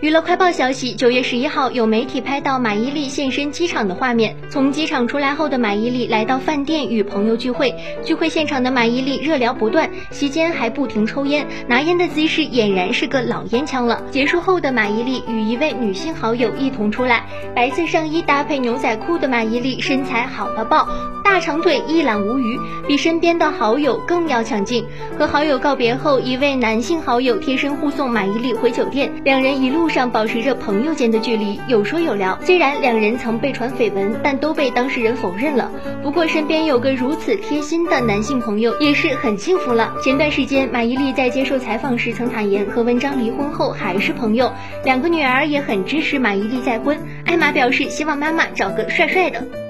娱乐快报消息，九月十一号，有媒体拍到马伊琍现身机场的画面。从机场出来后的马伊琍来到饭店与朋友聚会，聚会现场的马伊琍热聊不断，席间还不停抽烟，拿烟的姿势俨然是个老烟枪了。结束后的马伊琍与一位女性好友一同出来，白色上衣搭配牛仔裤的马伊琍身材好到爆。大长腿一览无余，比身边的好友更要抢镜。和好友告别后，一位男性好友贴身护送马伊琍回酒店，两人一路上保持着朋友间的距离，有说有聊。虽然两人曾被传绯闻，但都被当事人否认了。不过身边有个如此贴心的男性朋友，也是很幸福了。前段时间，马伊琍在接受采访时曾坦言，和文章离婚后还是朋友，两个女儿也很支持马伊琍再婚。艾玛表示，希望妈妈找个帅帅的。